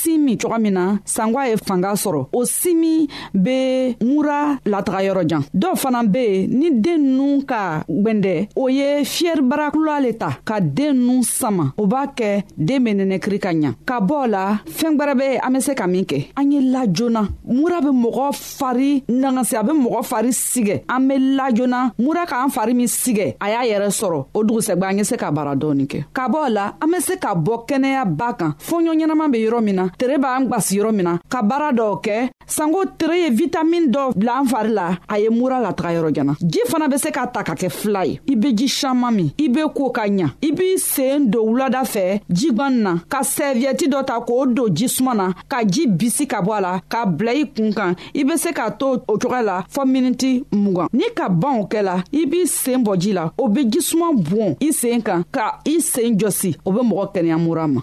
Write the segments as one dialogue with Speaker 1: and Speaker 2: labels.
Speaker 1: sin min cogoya min na sangwa ye fanga sɔrɔ o simi be mura lataga yɔrɔ jan dɔw fana be yen ni den ninnu ka gwɛndɛ o ye fiyɛri barakula le ta ka den ninnu sama o b'a kɛ den be nɛnɛkiri ka ɲa ka bɔ la fɛɛn gwɛrɛ be an be se ka min kɛ an ye la joona mura be mɔgɔ fari nagasi a be mɔgɔ fari sigɛ an be lajona mura k'an fari min sigɛ a y'a yɛrɛ sɔrɔ o dugusɛgba an ye se ka bara dɔɔni kɛ ka bɔ la an be se ka bɔ kɛnɛya ba kan fɔɲɔ ɲɛnaman be yɔrɔ min na tere b'an gwasi yɔrɔ min na ka baara dɔw kɛ sanko tere ye vitamin dɔ bila an fari la a ye mura lataga yɔrɔ jana ji fana be se ka ta ka kɛ fila ye i be ji saman min i be ko ka ɲa i b'i seen don wulada fɛ jigwan na ka sɛviyɛti dɔ ta k'o don jisuma na ka ji bisi ka bɔ a la k'a bila i kun kan i be se k'a to o cogoya la fɔɔ miniti mugan ni ka ban o kɛla i b'i seen bɔ ji la o be jisuman bon i seen kan ka i seen jɔsi o be mɔgɔ kɛnɛya mura ma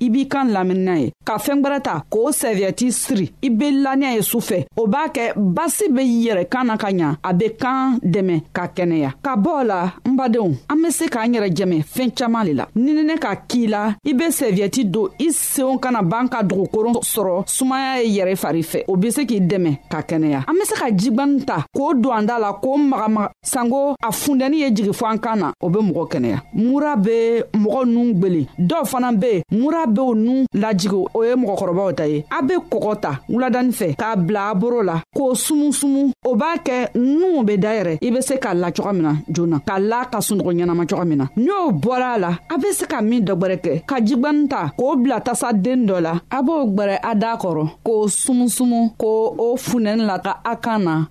Speaker 1: i b'i kan laminina ye ka fɛɛn gwɛrɛ ta k'o sɛviyɛti siri i be laniya ye su fɛ o b'a kɛ basi be yɛrɛ kan na ka ɲa a be kan dɛmɛ ka kɛnɛya ka bɔɔ la n badenw an be se k'an yɛrɛ jɛmɛ fɛɛn caaman le la nininɛ ka kii la i be sɛviyɛti don i senw kana b'an ka dugukoron sɔrɔ sumaya ye yɛrɛ fari fɛ o be se k'i dɛmɛ ka kɛnɛya an be se ka jigwani ta k'o don an da la k'o magamaga sanko a fundɛni ye jigi fɔ an kan na o be mɔgɔ kɛnɛya mura be mɔgɔ nun gwele dɔw fana be yen mura bew nun lajigi o ye mɔgɔkɔrɔbaw ta ye a be kɔgɔ ta wuladani fɛ k'a bila a boro la k'o sumusumu o b'a kɛ nunw be dayɛrɛ i be se k'a la coga min na joona k'a la ka sunɔgɔ ɲɛnama coga min na n'o bɔra a la a be se ka min dɔgwɛrɛ kɛ ka jigwani ta k'o bila tasa den dɔ la a b'o gwɛrɛ a daa kɔrɔ k'o sumusumu k'o o funɛni la ka a kan na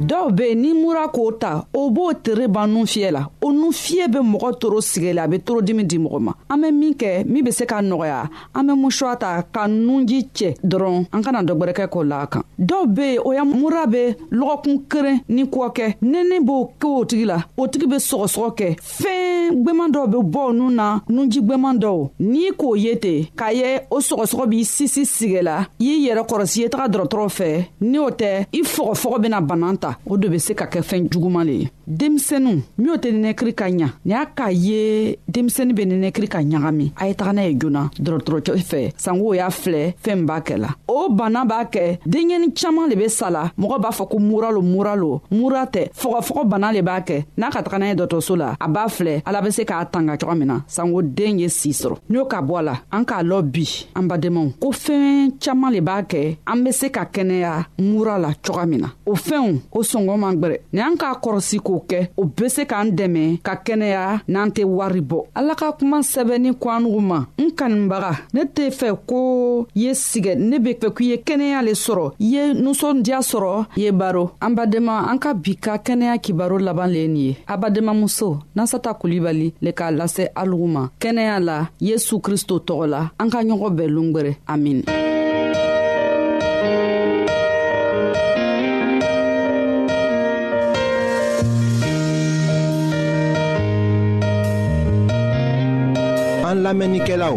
Speaker 1: dɔw be ni mura k'o ta o b'o tere ban nun fiyɛ la o nun fiyɛ be mɔgɔ toro sigɛ la a be torodimi di mɔgɔ ma an be min kɛ min be se ka nɔgɔya an be musuwa ta ka nunji cɛ dɔrɔn an kana dɔgwɛrɛkɛ k'o la kan dɔw be yen o ya mura be lɔgɔkun keren ni kɔ kɛ nɛnɛ b'o kɛ o tigi la o tigi be sɔgɔsɔgɔ kɛ fɛn gweman dɔw be bɔ nun na nunji gweman dɔw n'i k'o ye ten k'a ye o sɔgɔsɔgɔ b'i sisi sigɛ la y'i yɛrɛ kɔrɔsi ye taga dɔrɔtɔrɔ fɛ ni o tɛ i fɔgɔfɔgɔ bena banan ta o de be se ka kɛ fɛn juguman le ye denmisɛnu minw tɛ nɛnɛkiri ka ɲa ni y'a k'a ye denmisɛni be nɛnɛkiri ka ɲagami a ye taga n'a ye joona dɔrɔtɔrɔcɛ fɛ sanko y'a filɛ fɛn b'a kɛ la o bana b'a kɛ denɲɛni caaman le be sa la mɔgɔ b'a fɔ ko mura lo mura lo mura tɛ fɔgɔfɔgɔ bana le b'a kɛ n'a ka taga n'a ye dɔgɔtɔrɔso la a b'a filɛ ala be se k'a tanga cogo min na sanko den ye sii sɔrɔ n'o ka bɔ a la an k'a lɔ bi an badenmaw ko fɛɛn caaman le b'a kɛ an be se ka kɛnɛya mura la coga min na o fɛnw o sɔngɔ man gwɛrɛ ni an k'a kɔrɔsi k'o kɛ o be se k'an dɛmɛ ka kɛnɛya n'an tɛ wari bɔ ala ka kuma sɛbɛnni ko an nugu ma n kaninbaga ne tɛ fɛ ko ye sigɛ ne be fɛ k'i ye kɛnɛya le sɔrɔ i ye nusɔndiya sɔrɔ i ye baro an badenma an ka bi ka kɛnɛya kibaro laban le ye nin ye abadenmamuso nasata kulibali le k'a lase alugu ma kɛnɛya la yesu kristo tɔgɔ la an ka ɲɔgɔn bɛɛ longwɛrɛ amin
Speaker 2: an lamɛnnikɛlaw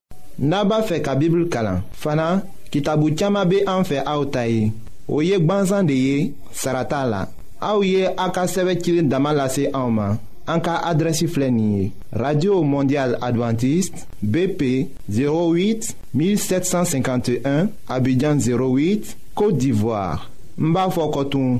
Speaker 2: n'a b'a fɛ ka bibulu kalan fana kitabu caman bɛ an fɛ aw ta ye o ye gbansan de ye sara t'a la aw ye a ka sɛbɛn cilen dama lase anw ma an ka adrɛsi filɛ nin ye radio mondial adventiste bp 08 1751 abidjan 08 côte d'ivoire n b'a fɔ kɔtun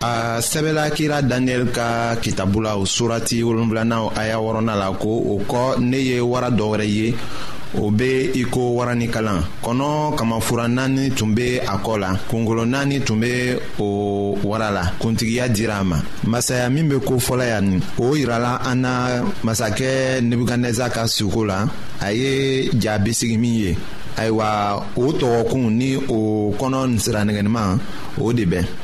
Speaker 2: a sɛbɛla kira daniyɛli ka kitabu la o surati wolonfilanaw aya wɔrɔnan la ko o kɔ ne ye wara dɔ wɛrɛ ye o be i ko wara ni kalan kɔnɔ kamafura naani tun be a kɔ la kungolo naani tun be o wara la kuntigiya dira a ma masaya min be ko fɔlɔ yan nin o yirala an na masakɛ nebukadnɛza ka suko la a ye ja bisigi min ye ayiwa o tɔgɔkun ni o kɔnɔ siranɛgɛniman o de bɛn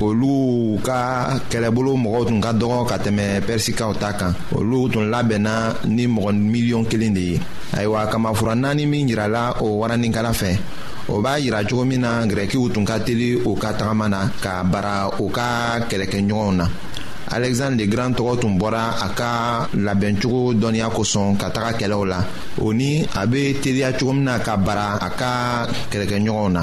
Speaker 2: olu ka kɛlɛbolo mɔgɔw tun ka dɔgɔ ka tɛmɛ pɛrisikaw ta kan olu tun labɛnna ni mɔgɔ miliyɔn kelen de ye ayiwa kamafura naani min jirala o waraninkala fɛ o b'a jira cogo min na gɛrɛkiw tun ka teli u ka tagama na ka bara u ka kɛlɛkɛɲɔgɔnw na alexandre de grand tɔgɔ tun bɔra a ka labɛncogo dɔnniya kosɔn ka taga kɛlɛw la o ni a bɛ teliya cogo min na ka bara a ka kɛlɛkɛɲɔgɔnw na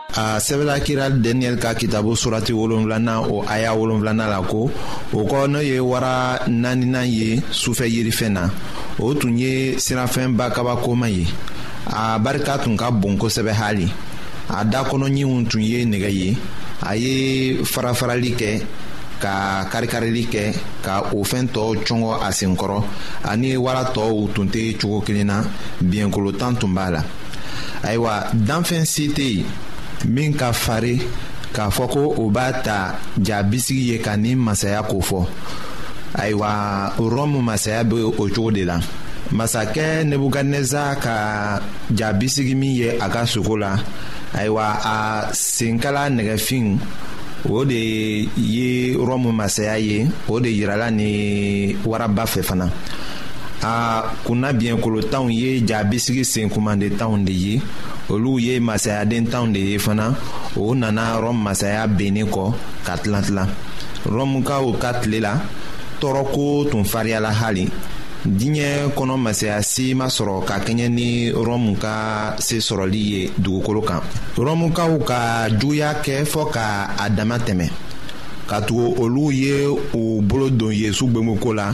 Speaker 2: a sɛbɛla kira daniyɛli ka kitabu surati wolonwulanan o aya wolonwulanan la ko o kɔ n'o ye wara naaninan ye sufɛ yirifɛn na o tun ye sirafɛn ba kabakoma ye a barika tun ka bon kosɛbɛ hali a dakɔnɔɲinw tun ye nɛgɛ ye a ye farafarali kɛ ka karikarili kɛ ka o fɛn tɔw cɔngɔ a senkɔrɔ ani wara tɔw tun tɛ cogo kelen na biɲɛkolotan tun b'a la ayiwa danfɛn si tɛ yen min ka farin k'a fɔ ko o b'a ta ja bisigi ye ka ni masaya ko fɔ ayiwa rɔmu masaya bɛ o cogo de la masakɛ nebukadnezar ka ja bisigi min ye a ka sogo la ayiwa a senkala nɛgɛfin o de ye rɔmu masaya ye o de yirala ni waraba fɛ fana a kunna biɲɛkolotanw ye jaabisigi senkumandentanw de ye olu ye masayadentanw de ye fana o nana rɔm masaya bennen kɔ ka tilatila rɔmukaw ka tile la tɔɔrɔko tun fariyala hali diɲɛ kɔnɔ masaya si ma sɔrɔ ka kɛɲɛ ni rɔmu ka se sɔrɔli ye dugukolo kan rɔmukaw ka juguya kɛ fɔɔ ka a dama tɛmɛ katugu olu ye u bolo don yezu gbenguko la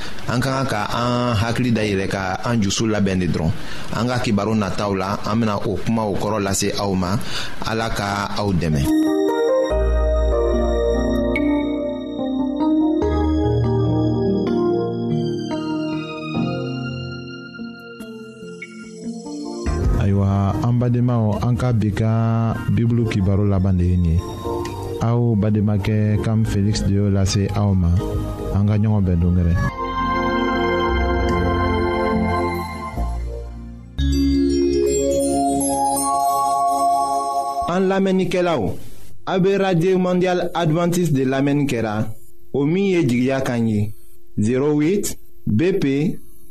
Speaker 2: an ka kan ka an hakili da yɛlɛ ka an jusu labɛn de dɔrɔn an ka kibaru nataw la an bena o kumaw kɔrɔ lase aw ma ala ka aw dɛmɛ
Speaker 3: ayiwa an badenmaw an ka bi ka bibulu kibaro laban de ye nin ye aw bademakɛ kam feliksi de y'o lase aw ma an ka ɲɔgɔn bɛn dongɛrɛ
Speaker 4: an lamɛnnikɛlaw a be radio mondial adventiste de lamɛnni kɛra o
Speaker 5: min ye jigiya kan ye
Speaker 2: 08 bp